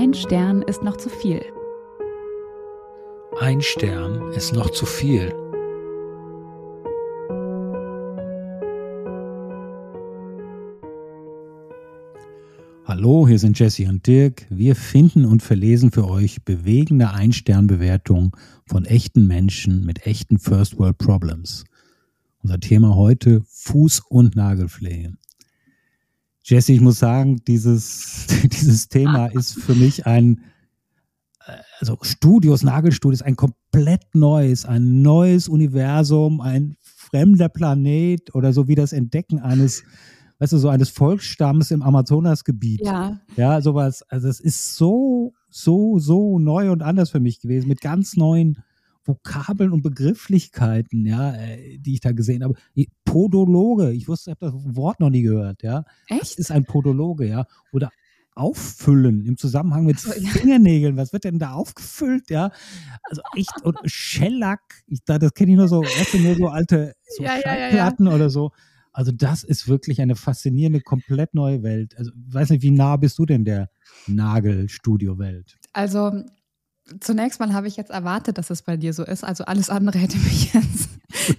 Ein Stern ist noch zu viel. Ein Stern ist noch zu viel. Hallo, hier sind Jesse und Dirk. Wir finden und verlesen für euch bewegende Ein-Stern-Bewertungen von echten Menschen mit echten First World Problems. Unser Thema heute Fuß- und Nagelpflege. Jesse, ich muss sagen, dieses, dieses Thema ist für mich ein, also Studios, Nagelstudios, ein komplett neues, ein neues Universum, ein fremder Planet oder so wie das Entdecken eines weißt du, so eines Volksstamms im Amazonasgebiet. Ja. Ja, sowas. Also es ist so, so, so neu und anders für mich gewesen, mit ganz neuen Vokabeln und Begrifflichkeiten, ja, äh, die ich da gesehen habe. Podologe, ich wusste, ich habe das Wort noch nie gehört, ja. Echt? Das ist ein Podologe, ja. Oder auffüllen im Zusammenhang mit so, ja. Fingernägeln. Was wird denn da aufgefüllt? Ja, also echt und Shellack. Ich, das kenne ich nur so, weißt du, nur so alte so Ja, ja, ja, Schallplatten oder so. Also das ist wirklich eine faszinierende, komplett neue Welt. Also weiß nicht, wie nah bist du denn der Nagelstudio-Welt? Also zunächst mal habe ich jetzt erwartet, dass es bei dir so ist. Also alles andere hätte mich jetzt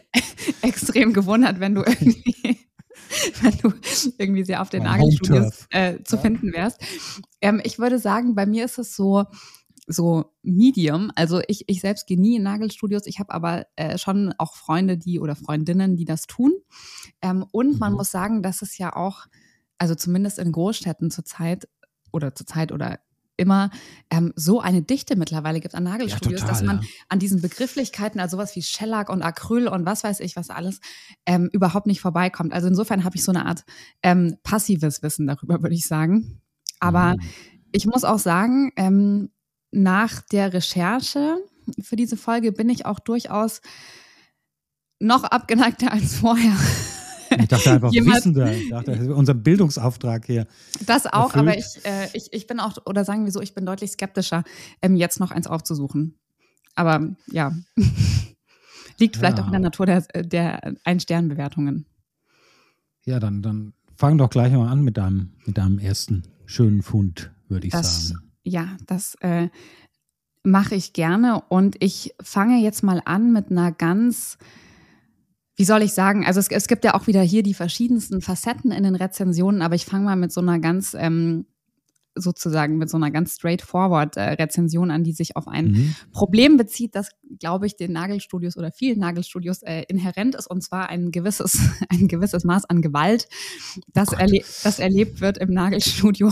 extrem gewundert, wenn du irgendwie, wenn du irgendwie sehr auf den Nagelstudios äh, zu Ja. finden wärst. Ähm, ich würde sagen, bei mir ist es so, so Medium. Also ich, ich selbst gehe nie in Nagelstudios. Ich habe aber äh, schon auch Freunde, die oder Freundinnen, die das tun. Ähm, und man Mhm. muss sagen, dass es ja auch, also zumindest in Großstädten zurzeit oder zurzeit oder immer ähm, so eine Dichte mittlerweile gibt an Nagelstudios, dass man ja. an diesen Begrifflichkeiten, also sowas wie Shellac und Acryl und was weiß ich, was alles, ähm, überhaupt nicht vorbeikommt. Also insofern habe ich so eine Art ähm, passives Wissen darüber, würde ich sagen. Aber Mhm. ich muss auch sagen, ähm, nach der Recherche für diese Folge bin ich auch durchaus noch abgeneigter als vorher. Ich dachte einfach wissender. Ich dachte, das ist unser Bildungsauftrag hier. Das auch, aber erfüllt. ich, äh, ich, ich bin auch, oder sagen wir so, ich bin deutlich skeptischer, ähm, jetzt noch eins aufzusuchen. Aber ja, liegt vielleicht Ja. auch in der Natur der, der Ein-Stern-Bewertungen. Ja, dann, dann fang doch gleich mal an mit deinem, mit deinem ersten schönen Fund, würde ich Das- sagen. Ja, das äh, mache ich gerne und ich fange jetzt mal an mit einer ganz, wie soll ich sagen, also es, es gibt ja auch wieder hier die verschiedensten Facetten in den Rezensionen, aber ich fange mal mit so einer ganz, ähm, sozusagen mit so einer ganz straightforward äh, Rezension an, die sich auf ein Mhm. Problem bezieht, das, glaube ich, den Nagelstudios oder vielen Nagelstudios äh, inhärent ist, und zwar ein gewisses, ein gewisses Maß an Gewalt, das, Gott. erle das erlebt wird im Nagelstudio.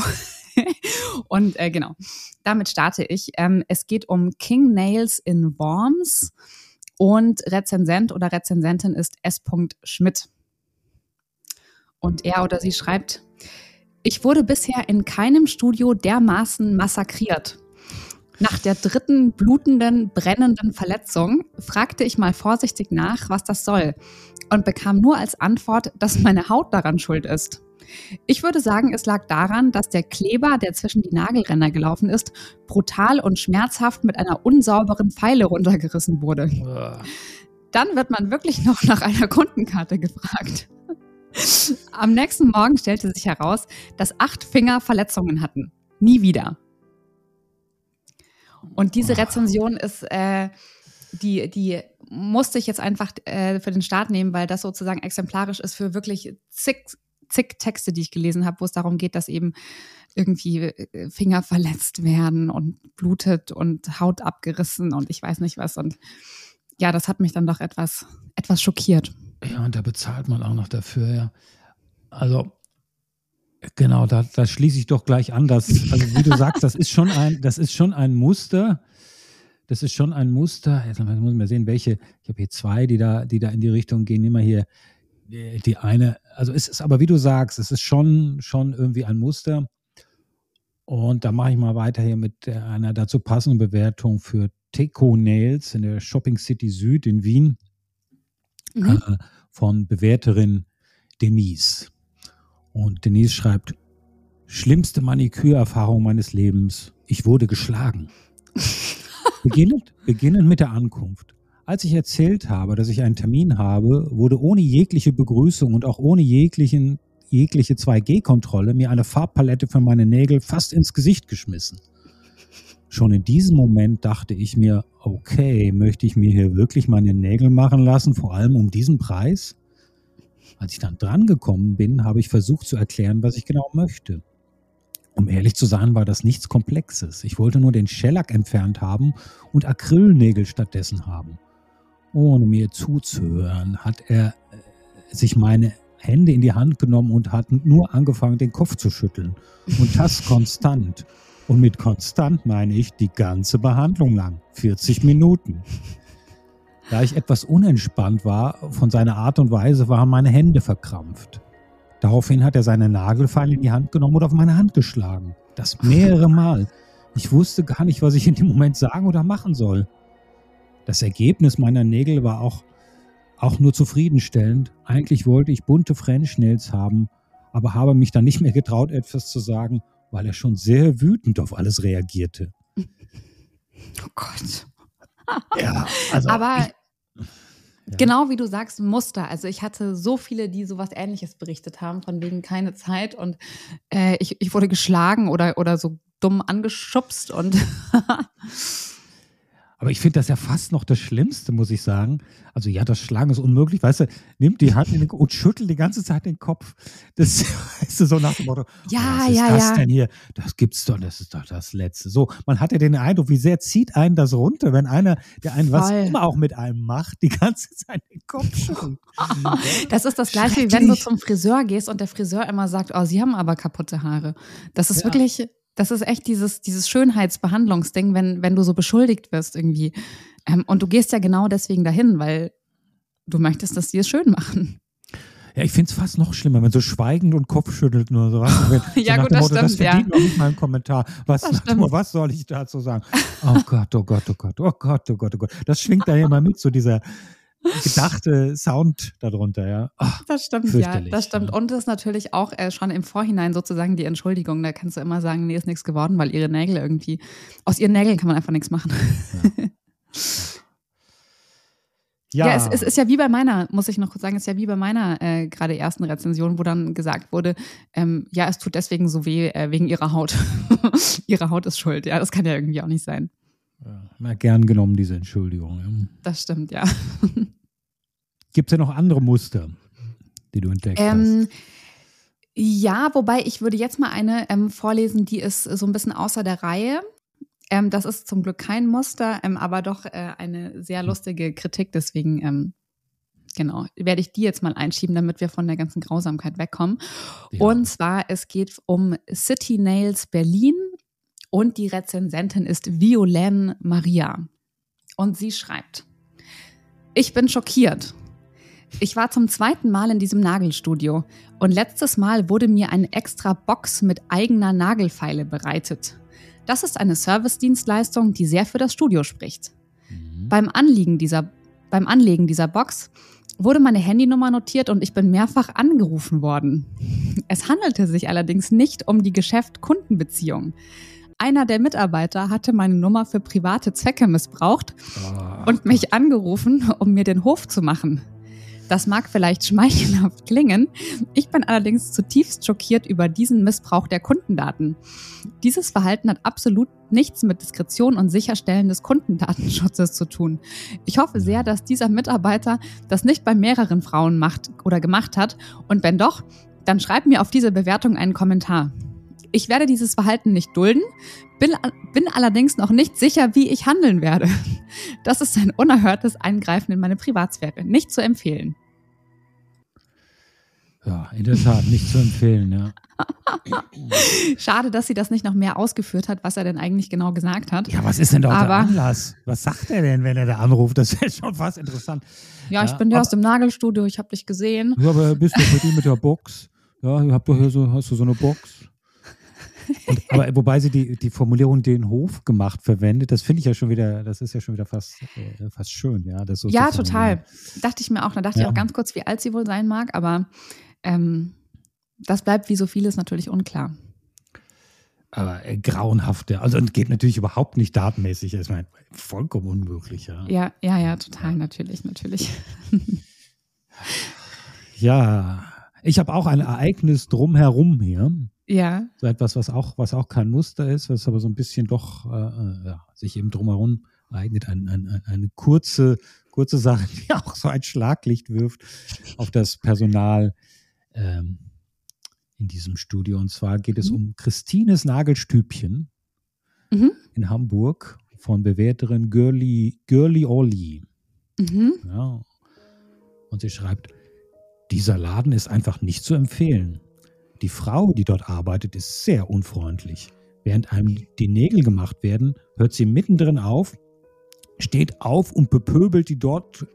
und äh, genau, damit starte ich. Ähm, es geht um King Nails in Worms und Rezensent oder Rezensentin ist S. Schmidt. Und er oder sie schreibt, ich wurde bisher in keinem Studio dermaßen massakriert. Nach der dritten blutenden, brennenden Verletzung fragte ich mal vorsichtig nach, was das soll, und bekam nur als Antwort, dass meine Haut daran schuld ist. Ich würde sagen, es lag daran, dass der Kleber, der zwischen die Nagelränder gelaufen ist, brutal und schmerzhaft mit einer unsauberen Pfeile runtergerissen wurde. Dann wird man wirklich noch nach einer Kundenkarte gefragt. Am nächsten Morgen stellte sich heraus, dass acht Finger Verletzungen hatten. Nie wieder. Und diese. Rezension ist, äh, die, die musste ich jetzt einfach äh, für den Start nehmen, weil das sozusagen exemplarisch ist für wirklich zig, zig Texte, die ich gelesen habe, wo es darum geht, dass eben irgendwie äh, Finger verletzt werden und blutet und Haut abgerissen und ich weiß nicht was. Und ja, das hat mich dann doch etwas, etwas schockiert. Ja, und da bezahlt man auch noch dafür, ja. Also, genau, da, da schließe ich doch gleich an, dass, also wie du sagst, das ist schon ein, das ist schon ein Muster. Das ist schon ein Muster. Jetzt muss ich mal sehen, welche. Ich habe hier zwei, die da, die da in die Richtung gehen. Mal hier die die eine. Also es ist aber, wie du sagst, es ist schon, schon irgendwie ein Muster. Und da mache ich mal weiter hier mit einer dazu passenden Bewertung für Teco Nails in der Shopping City Süd in Wien Mhm. äh, von Bewerterin Denise. Und Denise schreibt, schlimmste Manikürerfahrung meines Lebens. Ich wurde geschlagen. beginnend, beginnend mit der Ankunft. Als ich erzählt habe, dass ich einen Termin habe, wurde ohne jegliche Begrüßung und auch ohne jeglichen, jegliche 2G-Kontrolle mir eine Farbpalette für meine Nägel fast ins Gesicht geschmissen. schon in diesem Moment dachte ich mir, okay, möchte ich mir hier wirklich meine Nägel machen lassen, vor allem um diesen Preis? Als ich dann drangekommen bin, habe ich versucht zu erklären, was ich genau möchte. Um ehrlich zu sein, war das nichts Komplexes. Ich wollte nur den Shellac entfernt haben und Acrylnägel stattdessen haben. Ohne mir zuzuhören, hat er äh, sich meine Hände in die Hand genommen und hat nur angefangen, den Kopf zu schütteln. Und das konstant. Und mit konstant meine ich die ganze Behandlung lang. 40 Minuten. Da ich etwas unentspannt war von seiner Art und Weise, waren meine Hände verkrampft. Daraufhin hat er seine Nagelfeile in die Hand genommen und auf meine Hand geschlagen. Das mehrere Mal. Ich wusste gar nicht, was ich in dem Moment sagen oder machen soll. Das Ergebnis meiner Nägel war auch, auch nur zufriedenstellend. Eigentlich wollte ich bunte French Nails haben, aber habe mich dann nicht mehr getraut, etwas zu sagen, weil er schon sehr wütend auf alles reagierte. Oh Gott. Ja, also aber ja. Genau wie du sagst, Muster. Also ich hatte so viele, die sowas ähnliches berichtet haben, von wegen keine Zeit und äh, ich, ich wurde geschlagen oder, oder so dumm angeschubst und Aber ich finde das ja fast noch das Schlimmste, muss ich sagen. Also ja, das Schlagen ist unmöglich. Weißt du, nimmt die Hand in den, und schüttelt die ganze Zeit den Kopf. Das weißt du, so nach dem Motto, ja, oh, was ist ja, das ja. denn hier? Das gibt's doch, das ist doch das Letzte. So, man hat ja den Eindruck, wie sehr zieht einen das runter, wenn einer, der einen was Voll. immer auch mit einem macht, die ganze Zeit den Kopf schüttelt. Das ist das gleiche, wie wenn du zum Friseur gehst und der Friseur immer sagt, oh, sie haben aber kaputte Haare. Das ist Ja. wirklich, das ist echt dieses, dieses Schönheitsbehandlungsding, wenn, wenn du so beschuldigt wirst irgendwie. Ähm, und du gehst ja genau deswegen dahin, weil du möchtest, dass die es schön machen. Ja, ich finde es fast noch schlimmer, wenn so schweigend und Kopfschüttelt nur so. So Ja, nach gut, das Motto, das stimmt, ja. verdient noch nicht mal einen Kommentar. Was, Das. Motto, was soll ich dazu sagen? Oh Gott, oh Gott, oh Gott, oh Gott, oh Gott, oh Gott. Das schwingt da immer mit, so dieser gedachte Sound darunter, ja. Ach, Das stimmt, ja, das stimmt. ja. Und das ist natürlich auch äh, schon im Vorhinein sozusagen die Entschuldigung. Da kannst du immer sagen, nee, ist nichts geworden, weil ihre Nägel irgendwie, aus ihren Nägeln kann man einfach nichts machen. Ja, es, es ist ja wie bei meiner, muss ich noch kurz sagen, es ist ja wie bei meiner äh, gerade ersten Rezension, wo dann gesagt wurde, ähm, ja, es tut deswegen so weh, äh, wegen ihrer Haut. ihre Haut ist schuld, ja, das kann ja irgendwie auch nicht sein. Ja, na, gern genommen, diese Entschuldigung. Ja. Das stimmt, ja. Gibt es ja noch andere Muster, die du entdeckt hast? Ähm, ja, wobei ich würde jetzt mal eine ähm, vorlesen, die ist so ein bisschen außer der Reihe. Ähm, das ist zum Glück kein Muster, ähm, aber doch äh, eine sehr lustige Kritik. Deswegen, ähm, genau, werde ich die jetzt mal einschieben, damit wir von der ganzen Grausamkeit wegkommen. Ja. Und zwar, es geht um City Nails Berlin und die Rezensentin ist Violaine Maria. Und sie schreibt, ich bin schockiert. Ich war zum zweiten Mal in diesem Nagelstudio und letztes Mal wurde mir eine extra Box mit eigener Nagelfeile bereitet. Das ist eine Servicedienstleistung, die sehr für das Studio spricht. Mhm. Beim, Anliegen dieser, beim Anlegen dieser Box wurde meine Handynummer notiert und ich bin mehrfach angerufen worden. Es handelte sich allerdings nicht um die Geschäft-Kundenbeziehung. Einer der Mitarbeiter hatte meine Nummer für private Zwecke missbraucht Ah, und mich angerufen, um mir den Hof zu machen. Das mag vielleicht schmeichelhaft klingen, ich bin allerdings zutiefst schockiert über diesen Missbrauch der Kundendaten. Dieses Verhalten hat absolut nichts mit Diskretion und Sicherstellen des Kundendatenschutzes zu tun. Ich hoffe sehr, dass dieser Mitarbeiter das nicht bei mehreren Frauen macht oder gemacht hat und wenn doch, dann schreib mir auf diese Bewertung einen Kommentar. Ich werde dieses Verhalten nicht dulden, bin, bin allerdings noch nicht sicher, wie ich handeln werde. Das ist ein unerhörtes Eingreifen in meine Privatsphäre. Nicht zu empfehlen. ja, in der Tat, nicht zu empfehlen, ja. Schade, dass sie das nicht noch mehr ausgeführt hat, was er denn eigentlich genau gesagt hat. Ja, was ist denn da der Anlass? Was sagt er denn, wenn er da anruft? Das ist schon fast interessant. Ja, ich Ja, bin der aber- aus dem Nagelstudio, ich habe dich gesehen. Ja, aber bist du bei dir mit der Box? Ja, ihr habt doch hier so, hast du so eine Box? Und, aber wobei sie die, die Formulierung den Hof gemacht verwendet, das finde ich ja schon wieder, das ist ja schon wieder fast, äh, fast schön, ja. Das so Ja, total. Dachte ich mir auch. Da dachte Ja. ich auch ganz kurz, wie alt sie wohl sein mag, aber ähm, das bleibt wie so vieles natürlich unklar. Aber äh, grauenhaft, ja. Also und geht natürlich überhaupt nicht datenmäßig. Ich meine, vollkommen unmöglich, ja. Ja, ja, ja, total, natürlich, natürlich. Ja, ich habe auch ein Ereignis drumherum hier. Ja. So etwas, was auch, was auch kein Muster ist, was aber so ein bisschen doch äh, äh ja, sich eben drumherum eignet. Ein, ein, eine kurze, kurze Sache, die auch so ein Schlaglicht wirft auf das Personal ähm, in diesem Studio. Und zwar geht es mhm. um Christines Nagelstübchen mhm. in Hamburg von Bewerterin Girly, Girly Olli. Mhm. Ja. Und sie schreibt, dieser Laden ist einfach nicht zu empfehlen. Die Frau, die dort arbeitet, ist sehr unfreundlich. Während einem die Nägel gemacht werden, hört sie mittendrin auf, steht auf und bepöbelt die dort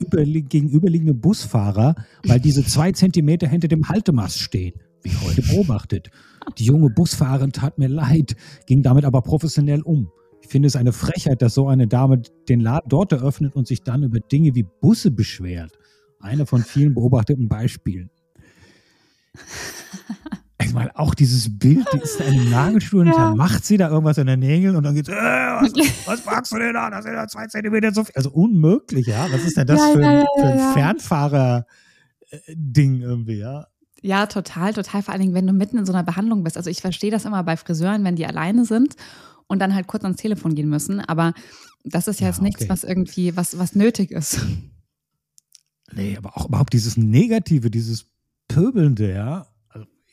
gegenüberliegende Busfahrer, weil diese zwei Zentimeter hinter dem Haltemast stehen, wie heute beobachtet. Die junge Busfahrerin tat mir leid, ging damit aber professionell um. Ich finde es eine Frechheit, dass so eine Dame den Laden dort eröffnet und sich dann über Dinge wie Busse beschwert. Einer von vielen beobachteten Beispielen. Ich meine, auch dieses Bild, die ist da in einem Nagelstuhl ja. und dann macht sie da irgendwas in den Nägeln und dann geht's, äh, was, was magst du denn da? Das sind ja zwei Zentimeter so viel. Also unmöglich, ja. Was ist denn das ja, für, ja, für, ein Fernfahrer-Ding irgendwie, ja? Ja, total, total. Vor allen Dingen, wenn du mitten in so einer Behandlung bist. Also ich verstehe das immer bei Friseuren, wenn die alleine sind und dann halt kurz ans Telefon gehen müssen. Aber das ist ja, jetzt nichts, okay. was irgendwie, was, was nötig ist. Nee, aber auch überhaupt dieses Negative, dieses Pöbelnde, ja.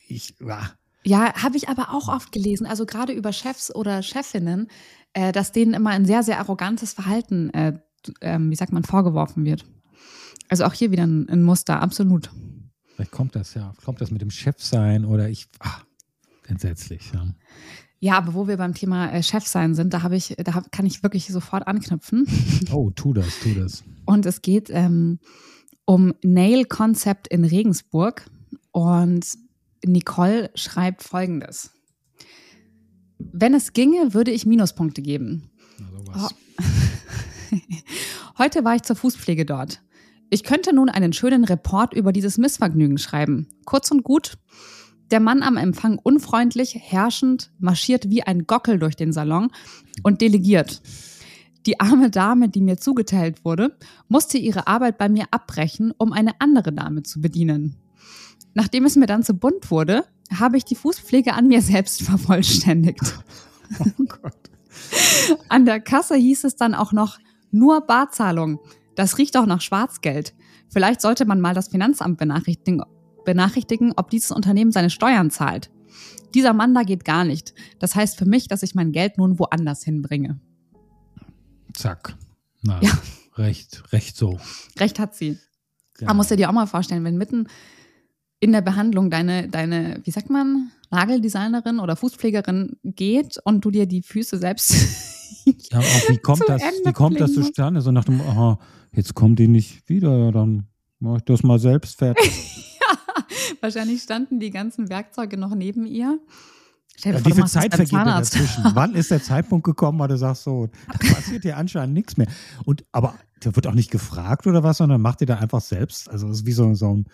Ich, ja. Ja, habe ich aber auch oft gelesen, also gerade über Chefs oder Chefinnen, äh, dass denen immer ein sehr, sehr arrogantes Verhalten, äh, äh, wie sagt man, vorgeworfen wird. Also auch hier wieder ein, ein, Muster, absolut. Vielleicht kommt das ja, kommt das mit dem Chef sein oder ich, ach, entsetzlich, ja. Ja, aber wo wir beim Thema äh, Chef sein sind, da habe ich, da hab, kann ich wirklich sofort anknüpfen. Oh, tu das, tu das. Und es geht ähm, um Nail Concept in Regensburg. Und Nicole schreibt folgendes. Wenn es ginge, würde ich Minuspunkte geben. Oh. Heute war ich zur Fußpflege dort. Ich könnte nun einen schönen Report über dieses Missvergnügen schreiben. Kurz und gut. Der Mann am Empfang unfreundlich, herrschend, marschiert wie ein Gockel durch den Salon und delegiert. Die arme Dame, die mir zugeteilt wurde, musste ihre Arbeit bei mir abbrechen, um eine andere Dame zu bedienen. Nachdem es mir dann zu bunt wurde, habe ich die Fußpflege an mir selbst vervollständigt. Oh Gott. An der Kasse hieß es dann auch noch nur Barzahlung. Das riecht auch nach Schwarzgeld. Vielleicht sollte man mal das Finanzamt benachrichtigen, benachrichtigen, ob dieses Unternehmen seine Steuern zahlt. Dieser Mann da geht gar nicht. Das heißt für mich, dass ich mein Geld nun woanders hinbringe. Zack. Na, ja. recht, recht so. Recht hat sie. Genau. Aber musst du dir auch mal vorstellen, wenn mitten in der Behandlung deine, deine, wie sagt man, Nageldesignerin oder Fußpflegerin geht und du dir die Füße selbst. ja, wie kommt das, wie kommt das zustande? So nach dem, aha, jetzt kommt die nicht wieder, ja, dann mache ich das mal selbst fertig. ja, wahrscheinlich standen die ganzen Werkzeuge noch neben ihr. Stell dir ja, vor, wie viel Zeit vergeht dazwischen? Wann ist der Zeitpunkt gekommen, wo du sagst, so, da passiert dir anscheinend nichts mehr. Und aber der wird auch nicht gefragt oder was, sondern macht ihr da einfach selbst. Also es ist wie so, so ein,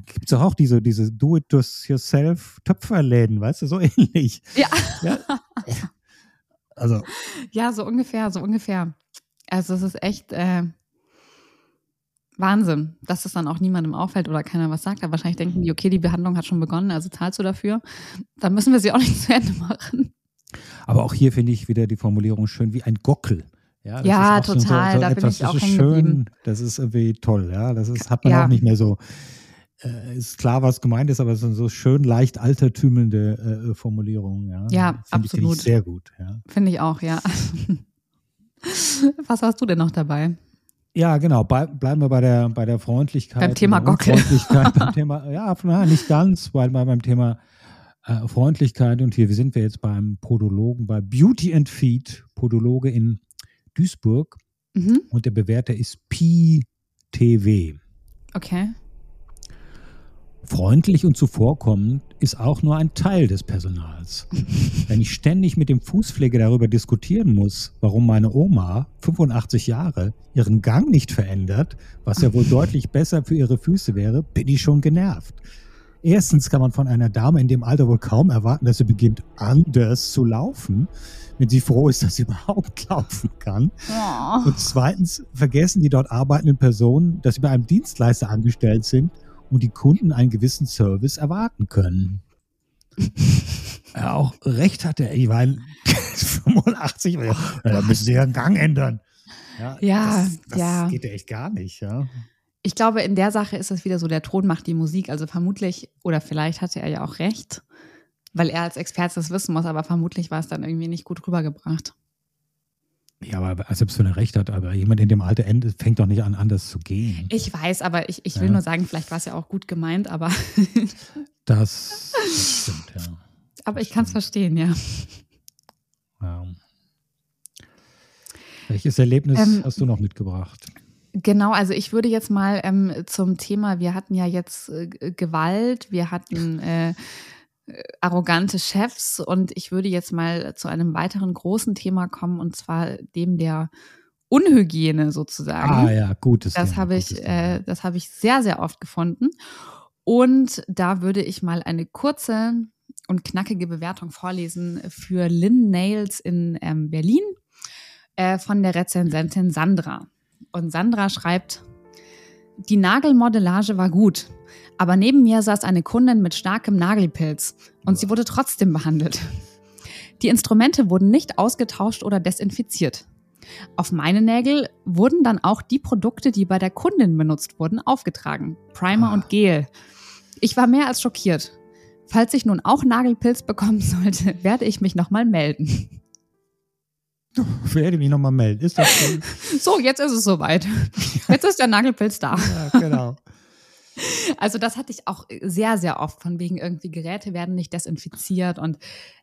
gibt es auch diese, diese Do-it-yourself-Töpferläden, weißt du, so ähnlich. Ja. ja. Also. Ja, so ungefähr, so ungefähr. Also es ist echt, äh, Wahnsinn, dass das dann auch niemandem auffällt oder keiner was sagt. Aber wahrscheinlich denken die, okay, die Behandlung hat schon begonnen, also zahlst du dafür. Dann müssen wir sie auch nicht zu Ende machen. Aber auch hier finde ich wieder die Formulierung schön wie ein Gockel. Ja, ja total. So, so, da bin ich auch das ist schön, Das ist irgendwie toll. Ja, das ist, hat man ja. auch nicht mehr so. Äh, ist klar, was gemeint ist, aber es sind so schön leicht altertümelnde äh, Formulierungen. Ja, ja find absolut. Finde ich sehr gut. Ja. Finde ich auch, ja. was hast du denn noch dabei? Ja, genau. Bei, bleiben wir bei der, bei der Freundlichkeit. Beim Thema Gockel. beim Thema, ja, na, nicht ganz, weil wir beim Thema äh, Freundlichkeit und hier sind wir jetzt beim Podologen, bei Beauty and Feed, Podologe in Duisburg. Mhm. Und der Bewerter ist PTW. Okay. Freundlich und zuvorkommend ist auch nur ein Teil des Personals. Wenn ich ständig mit dem Fußpfleger darüber diskutieren muss, warum meine Oma, 85 Jahre, ihren Gang nicht verändert, was ja wohl deutlich besser für ihre Füße wäre, bin ich schon genervt. Erstens kann man von einer Dame in dem Alter wohl kaum erwarten, dass sie beginnt, anders zu laufen, wenn sie froh ist, dass sie überhaupt laufen kann. Oh. Und zweitens vergessen die dort arbeitenden Personen, dass sie bei einem Dienstleister angestellt sind und die Kunden einen gewissen Service erwarten können. er auch recht hatte. Ich meine, 85, ja, da müssen sie ihren Gang ändern. Ja, ja, das, das ja. geht ja echt gar nicht, ja. Ich glaube, in der Sache ist es wieder so, der Ton macht die Musik. Also vermutlich, oder vielleicht hatte er ja auch recht, weil er als Experte das wissen muss, aber vermutlich war es dann irgendwie nicht gut rübergebracht. Ja, aber selbst wenn er recht hat, aber jemand in dem Alter endet, fängt doch nicht an, anders zu gehen. Ich weiß, aber ich, ich will ja. nur sagen, vielleicht war es ja auch gut gemeint, aber. das, das stimmt, ja. Aber ich kann es verstehen, ja. ja. Welches Erlebnis ähm, hast du noch mitgebracht? Genau, also ich würde jetzt mal ähm, zum Thema, wir hatten ja jetzt äh, Gewalt, wir hatten äh, arrogante Chefs und ich würde jetzt mal zu einem weiteren großen Thema kommen und zwar dem der Unhygiene sozusagen. Ah ja, gutes Das habe ich, äh, das habe ich sehr, sehr oft gefunden. Und da würde ich mal eine kurze und knackige Bewertung vorlesen für Lynn Nails in ähm, Berlin äh, von der Rezensentin Sandra. Und Sandra schreibt, die Nagelmodellage war gut, aber neben mir saß eine Kundin mit starkem Nagelpilz und sie wurde trotzdem behandelt. Die Instrumente wurden nicht ausgetauscht oder desinfiziert. Auf meine Nägel wurden dann auch die Produkte, die bei der Kundin benutzt wurden, aufgetragen. Primer ah. und Gel. Ich war mehr als schockiert. Falls ich nun auch Nagelpilz bekommen sollte, werde ich mich nochmal melden. Ich werde mich nochmal melden. Ist das schön? So, jetzt ist es soweit. Jetzt ist der Nagelpilz da. Ja, genau. Also das hatte ich auch sehr, sehr oft, von wegen irgendwie Geräte werden nicht desinfiziert und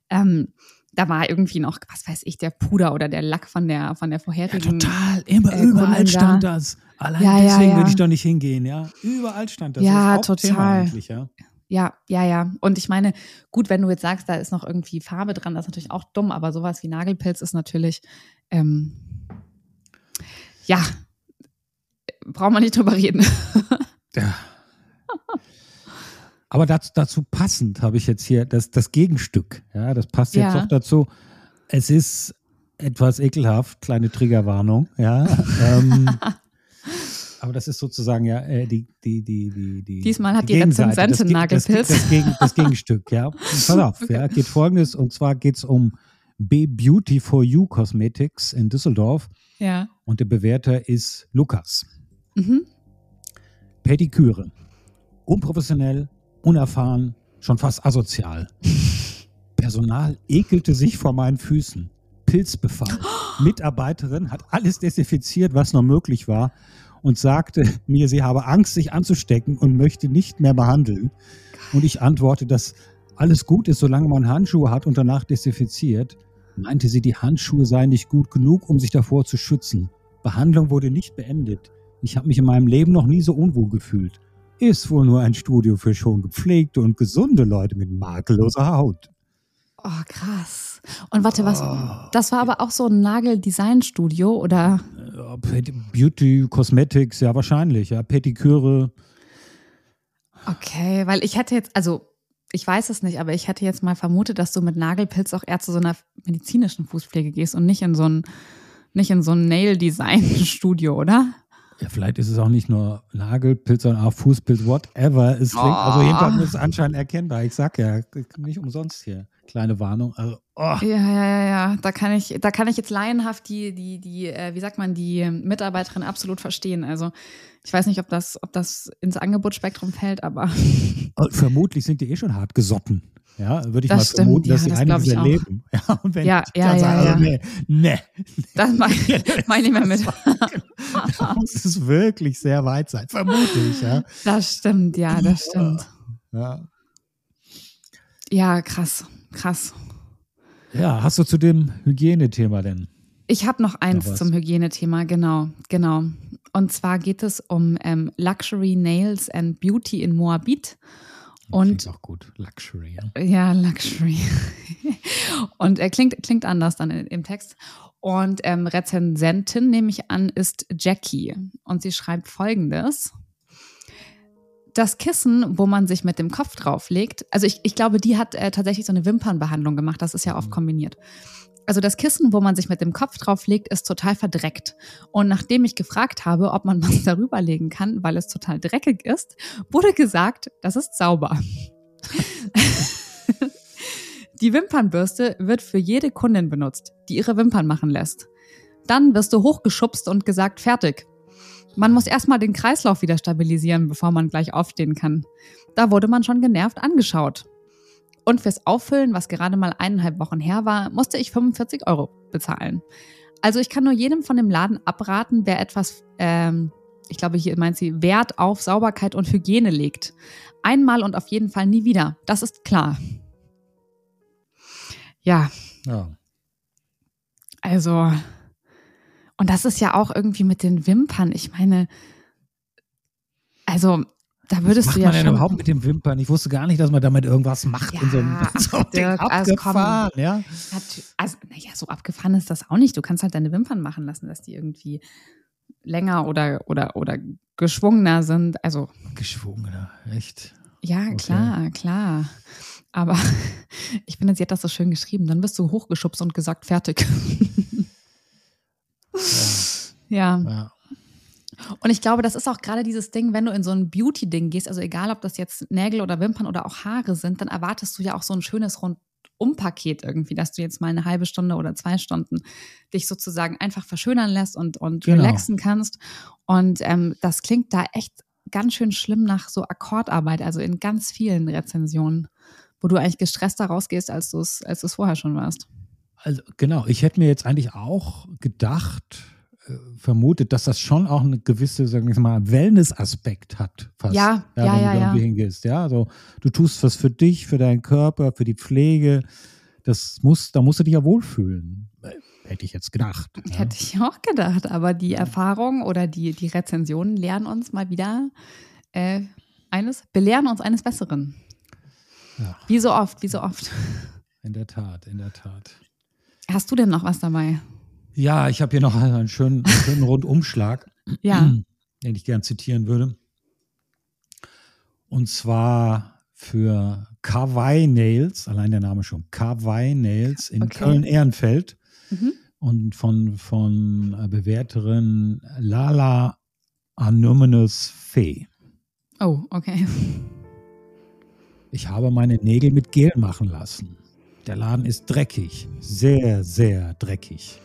ähm, da war irgendwie noch, was weiß ich, der Puder oder der Lack von der, von der vorherigen. Ja, total. Immer äh, überall stand da. das. Allein ja, deswegen ja, würde ich doch nicht hingehen, ja. Überall stand das. Ja, das total. Ja. Ja, ja, ja. Und ich meine, gut, wenn du jetzt sagst, da ist noch irgendwie Farbe dran, das ist natürlich auch dumm, aber sowas wie Nagelpilz ist natürlich, ähm, ja, braucht man nicht drüber reden. ja. Aber dazu, dazu passend habe ich jetzt hier das, das Gegenstück. Ja, das passt jetzt ja. auch dazu. Es ist etwas ekelhaft, kleine Triggerwarnung. Ja. Ähm, aber das ist sozusagen ja äh, die, die, die, die, die. Diesmal hat die, die Rezensentin Nagelpilz. Das, das, das, das, Gegenstück, ja. Pass auf, okay. ja, geht folgendes, und zwar geht es um B Beauty for You Cosmetics in Düsseldorf. Ja. Und der Bewerter ist Lukas. Mhm. Pediküre. Unprofessionell, unerfahren, schon fast asozial. Personal ekelte sich vor meinen Füßen. Pilzbefall. Mitarbeiterin hat alles desinfiziert, was noch möglich war und sagte mir, sie habe Angst, sich anzustecken und möchte nicht mehr behandeln. Und ich antworte, dass alles gut ist, solange man Handschuhe hat und danach desinfiziert. Meinte sie, die Handschuhe seien nicht gut genug, um sich davor zu schützen. Behandlung wurde nicht beendet. Ich habe mich in meinem Leben noch nie so unwohl gefühlt. Ist wohl nur ein Studio für schon gepflegte und gesunde Leute mit makelloser Haut. Oh, krass. Und warte, was? Oh. Das war aber auch so ein Nagel-Design-Studio, oder? Beauty, Cosmetics, ja, wahrscheinlich, ja. Pediküre. Okay, weil ich hätte jetzt, also ich weiß es nicht, aber ich hätte jetzt mal vermutet, dass du mit Nagelpilz auch eher zu so einer medizinischen Fußpflege gehst und nicht in so ein, nicht in so ein Nail-Design-Studio, oder? Ja, vielleicht ist es auch nicht nur Nagelpilz, sondern auch Fußpilz, whatever. Es klingt, oh. Also jedenfalls ist es anscheinend erkennbar. Ich sag ja, nicht umsonst hier. Kleine Warnung. Also, oh. Ja, ja, ja, ja. Da kann ich, da kann ich jetzt laienhaft die, die, die, äh, wie sagt man, die Mitarbeiterin absolut verstehen. Also ich weiß nicht, ob das, ob das ins Angebotsspektrum fällt, aber. Vermutlich sind die eh schon hart gesotten. Ja, würde ich das mal stimmt, vermuten, dass ja, sie das einiges erleben. Ja, und wenn ja, ja, dann ja, sage, ja. nee, nee. Das meine mein ich mehr mit. Da muss es wirklich sehr weit sein, vermute ich, ja. Das stimmt, ja, das stimmt. Ja. Ja, krass, krass. Ja, hast du zu dem Hygienethema denn? Ich habe noch eins noch zum Hygienethema, genau, genau. Und zwar geht es um ähm, Luxury Nails and Beauty in Moabit. Und klingt auch gut, Luxury. Ja, ja Luxury. und er klingt, klingt anders dann im Text. Und ähm, Rezensentin, nehme ich an, ist Jackie. Und sie schreibt folgendes. Das Kissen, wo man sich mit dem Kopf drauflegt, also ich, ich glaube, die hat äh, tatsächlich so eine Wimpernbehandlung gemacht, das ist ja oft mhm. kombiniert. Also das Kissen, wo man sich mit dem Kopf drauf legt, ist total verdreckt. Und nachdem ich gefragt habe, ob man was darüber legen kann, weil es total dreckig ist, wurde gesagt, das ist sauber. Die Wimpernbürste wird für jede Kundin benutzt, die ihre Wimpern machen lässt. Dann wirst du hochgeschubst und gesagt, fertig. Man muss erstmal den Kreislauf wieder stabilisieren, bevor man gleich aufstehen kann. Da wurde man schon genervt angeschaut. Und fürs Auffüllen, was gerade mal eineinhalb Wochen her war, musste ich 45 Euro bezahlen. Also ich kann nur jedem von dem Laden abraten, wer etwas, ähm, ich glaube, hier meint sie, Wert auf Sauberkeit und Hygiene legt. Einmal und auf jeden Fall nie wieder. Das ist klar. Ja. Ja. Also, und das ist ja auch irgendwie mit den Wimpern. Ich meine, also da würdest Was du macht ja man denn schon. überhaupt mit dem Wimpern? Ich wusste gar nicht, dass man damit irgendwas macht. Ja, und so, ach, so Dirk, also abgefahren, ja. Natu- Also, naja, so abgefahren ist das auch nicht. Du kannst halt deine Wimpern machen lassen, dass die irgendwie länger oder, oder, oder geschwungener sind. Also, Geschwungener, echt. ja, Okay. klar, klar. Aber ich finde, sie hat das so schön geschrieben. Dann wirst du hochgeschubst und gesagt, fertig. ja. Ja. Und ich glaube, das ist auch gerade dieses Ding, wenn du in so ein Beauty-Ding gehst, also egal, ob das jetzt Nägel oder Wimpern oder auch Haare sind, dann erwartest du ja auch so ein schönes Rundumpaket irgendwie, dass du jetzt mal eine halbe Stunde oder zwei Stunden dich sozusagen einfach verschönern lässt und, und Genau. relaxen kannst. Und ähm, das klingt da echt ganz schön schlimm nach so Akkordarbeit, also in ganz vielen Rezensionen, wo du eigentlich gestresster rausgehst, als du es als du's vorher schon warst. Also genau, ich hätte mir jetzt eigentlich auch gedacht, äh, vermutet, dass das schon auch eine gewisse, sagen wir mal, Wellness-Aspekt hat. Fast, Ja, ja, wenn ja, du ja. irgendwie hingehst. Ja, also du tust was für dich, für deinen Körper, für die Pflege. Das muss, da musst du dich ja wohlfühlen. Äh, Hätte ich jetzt gedacht. Ja. Hätte ich auch gedacht, aber die Erfahrung oder die, die Rezensionen lernen uns mal wieder äh, eines, belehren uns eines Besseren. Ja. Wie so oft, wie so oft. In der Tat, in der Tat. Hast du denn noch was dabei? Ja, ich habe hier noch einen schönen, einen schönen Rundumschlag, Ja. den ich gern zitieren würde. Und zwar für Kawaii Nails, allein der Name schon, Kawaii Nails in Okay. Köln-Ehrenfeld Mhm. und von, von äh, Bewerterin Lala Anonymous Fee. Oh, okay. Ich habe meine Nägel mit Gel machen lassen. Der Laden ist dreckig, sehr, sehr dreckig.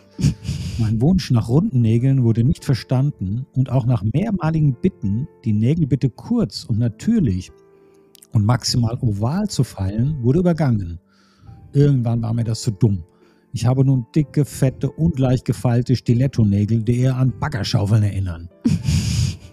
Mein Wunsch nach runden Nägeln wurde nicht verstanden und auch nach mehrmaligen Bitten, die Nägel bitte kurz und natürlich und maximal oval zu feilen, wurde übergangen. Irgendwann war mir das zu dumm. Ich habe nun dicke, fette, ungleich gefeilte Stilettonägel, die eher an Baggerschaufeln erinnern.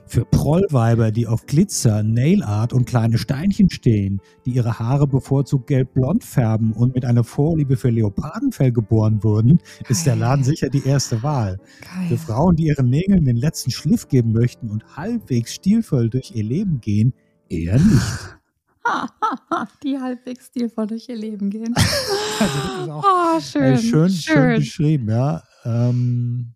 Für Prollweiber, die auf Glitzer, Nailart und kleine Steinchen stehen, die ihre Haare bevorzugt gelb-blond färben und mit einer Vorliebe für Leopardenfell geboren wurden, ist der Laden sicher die erste Wahl. Für Geil. Frauen, die ihren Nägeln den letzten Schliff geben möchten und halbwegs stilvoll durch ihr Leben gehen, eher nicht. die halbwegs stilvoll durch ihr Leben gehen. Also das ist auch Oh, schön. äh, schön, schön beschrieben, ja. Ähm,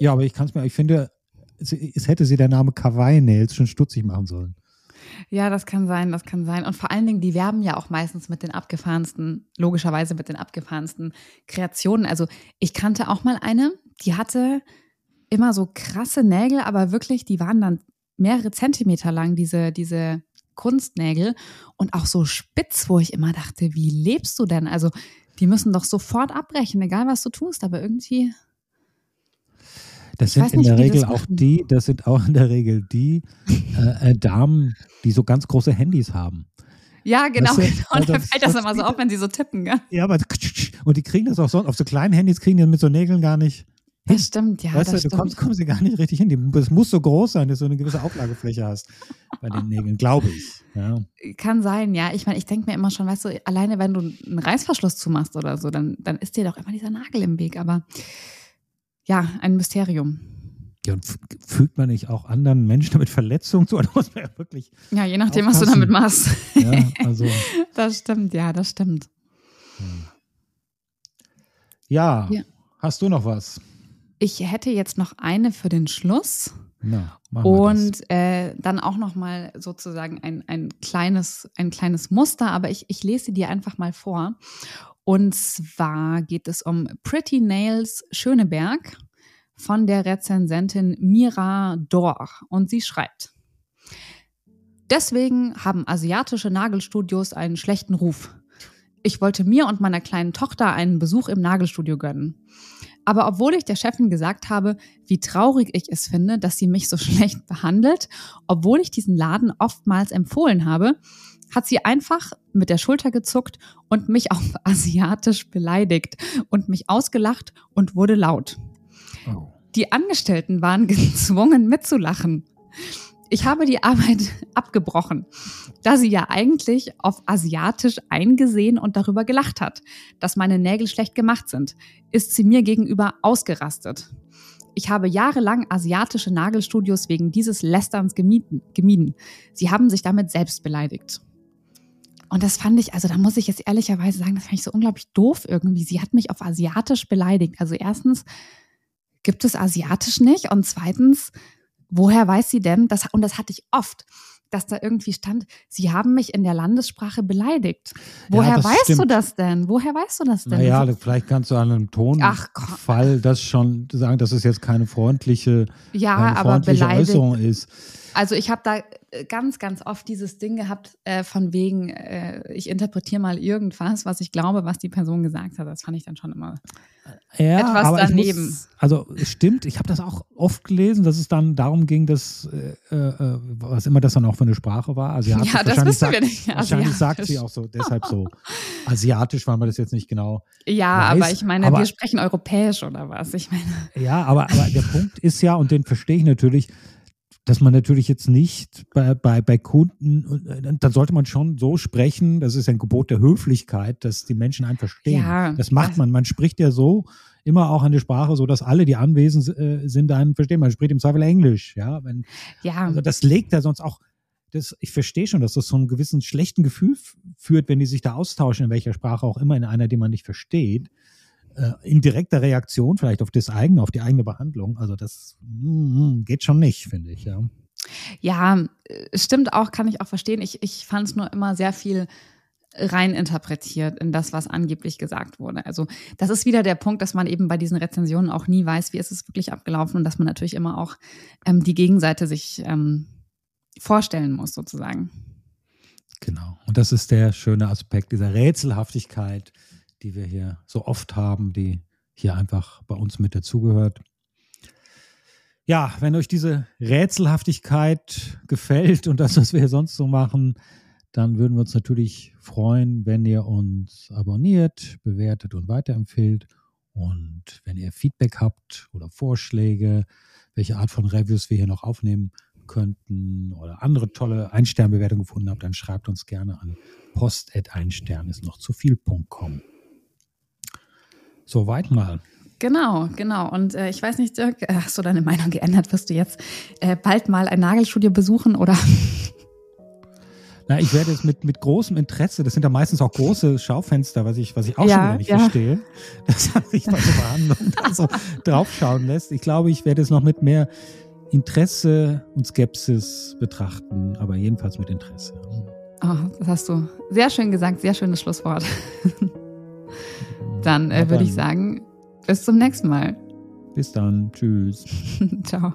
ja, aber ich kann es mir, ich finde, es, hätte sie der Name Kawaii Nails schon stutzig machen sollen. Ja, das kann sein, das kann sein. Und vor allen Dingen, die werben ja auch meistens mit den abgefahrensten, logischerweise mit den abgefahrensten Kreationen. Also ich kannte auch mal eine, die hatte immer so krasse Nägel, aber wirklich, die waren dann mehrere Zentimeter lang, diese, diese Kunstnägel und auch so spitz, wo ich immer dachte, wie lebst du denn? Also die müssen doch sofort abbrechen, egal was du tust, aber irgendwie, Das sind in nicht, der Regel auch die, das sind auch in der Regel die äh, äh, Damen, die so ganz große Handys haben. ja, genau, Weißt du, genau. Und da das- fällt das immer so auf, wenn sie so tippen, gell? Ja, aber und die kriegen das auch sonst, auf so kleinen Handys kriegen die das mit so Nägeln gar nicht. Das stimmt, ja, weißt das du, du kommst, kommst sie gar nicht richtig hin. Das muss so groß sein, dass du eine gewisse Auflagefläche hast bei den Nägeln, glaube ich. Ja. Kann sein, ja. Ich meine, ich denke mir immer schon, weißt du, alleine wenn du einen Reißverschluss zumachst oder so, dann, dann ist dir doch immer dieser Nagel im Weg. Aber ja, ein Mysterium. Ja, und fügt man nicht auch anderen Menschen damit Verletzungen zu? Da muss man ja wirklich, Ja, je nachdem, was du Aufpassen. damit machst. ja, also, Das stimmt, ja, das stimmt. ja. Ja. Hast du noch was? Ich hätte jetzt noch eine für den Schluss Na, und äh, dann auch noch mal sozusagen ein, ein, kleines, ein kleines Muster, aber ich, ich lese dir einfach mal vor. Und zwar geht es um Pretty Nails Schöneberg von der Rezensentin Mira Dor. Und sie schreibt, Deswegen haben asiatische Nagelstudios einen schlechten Ruf. Ich wollte mir und meiner kleinen Tochter einen Besuch im Nagelstudio gönnen. Aber obwohl ich der Chefin gesagt habe, wie traurig ich es finde, dass sie mich so schlecht behandelt, obwohl ich diesen Laden oftmals empfohlen habe, hat sie einfach mit der Schulter gezuckt und mich auf asiatisch beleidigt und mich ausgelacht und wurde laut. Oh. Die Angestellten waren gezwungen mitzulachen. Ich habe die Arbeit abgebrochen, da sie ja eigentlich auf Asiatisch eingesehen und darüber gelacht hat, dass meine Nägel schlecht gemacht sind, ist sie mir gegenüber ausgerastet. Ich habe jahrelang asiatische Nagelstudios wegen dieses Lästerns gemieden. gemieden. Sie haben sich damit selbst beleidigt. Und das fand ich, also da muss ich jetzt ehrlicherweise sagen, das fand ich so unglaublich doof irgendwie. Sie hat mich auf Asiatisch beleidigt. Also erstens gibt es Asiatisch nicht und zweitens woher weiß sie denn, das, und das hatte ich oft, dass da irgendwie stand, sie haben mich in der Landessprache beleidigt. Woher ja, weißt stimmt. du das denn? Woher weißt du das denn? Naja, vielleicht kannst du an einem Tonfall das schon sagen, dass es jetzt keine freundliche, ja, keine freundliche Äußerung ist. Also ich habe da äh, ganz, ganz oft dieses Ding gehabt, äh, von wegen, äh, ich interpretiere mal irgendwas, was ich glaube, was die Person gesagt hat. Das fand ich dann schon immer ja, etwas aber daneben. Muss, also stimmt, ich habe das auch oft gelesen, dass es dann darum ging, dass äh, äh was immer das dann auch für eine Sprache war. Asiatisch. Ja, das wissen wir nicht. Wahrscheinlich sagt sie auch so, deshalb so asiatisch, weil man das jetzt nicht genau. Ja, weiß. aber ich meine, aber, wir sprechen europäisch oder was? Ich meine. Ja, aber, aber der Punkt ist ja, und den verstehe ich natürlich, dass man natürlich jetzt nicht bei, bei, bei Kunden, dann sollte man schon so sprechen, das ist ein Gebot der Höflichkeit, dass die Menschen einen verstehen. Ja, das macht man. Man spricht ja so immer auch eine Sprache, so dass alle, die anwesend äh, sind, einen verstehen. Man spricht im Zweifel Englisch, ja. Wenn, ja. Also das legt ja sonst auch, das, ich verstehe schon, dass das so einen gewissen schlechten Gefühl führt, wenn die sich da austauschen, in welcher Sprache auch immer, in einer, die man nicht versteht äh, in direkter Reaktion vielleicht auf das eigene, auf die eigene Behandlung. Also das mm, geht schon nicht, finde ich, ja. Ja, äh, stimmt auch, kann ich auch verstehen. Ich, ich fand es nur immer sehr viel rein interpretiert in das, was angeblich gesagt wurde. Also das ist wieder der Punkt, dass man eben bei diesen Rezensionen auch nie weiß, wie ist es wirklich abgelaufen und dass man natürlich immer auch ähm, die Gegenseite sich ähm, vorstellen muss, sozusagen. Genau. Und das ist der schöne Aspekt dieser Rätselhaftigkeit, die wir hier so oft haben, die hier einfach bei uns mit dazugehört. Ja, wenn euch diese Rätselhaftigkeit gefällt und das, was wir hier sonst so machen, dann würden wir uns natürlich freuen, wenn ihr uns abonniert, bewertet und weiterempfehlt. Und wenn ihr Feedback habt oder Vorschläge, welche Art von Reviews wir hier noch aufnehmen könnten oder andere tolle Einsternbewertungen gefunden habt, dann schreibt uns gerne an post.einstern ist noch zu viel.com. Soweit mal. Genau, genau. Und äh, ich weiß nicht, Dirk, äh, hast du deine Meinung geändert? Wirst du jetzt äh, bald mal ein Nagelstudio besuchen oder? Na, ich werde es mit, mit großem Interesse, das sind ja meistens auch große Schaufenster, was ich, was ich auch ja, schon wieder nicht ja. verstehe, dass man sich bei der Behandlung da so draufschauen lässt. Ich glaube, ich werde es noch mit mehr Interesse und Skepsis betrachten, aber jedenfalls mit Interesse. Oh, das hast du sehr schön gesagt, sehr schönes Schlusswort. Dann äh, würde ich sagen, bis zum nächsten Mal. Bis dann. Tschüss. Ciao.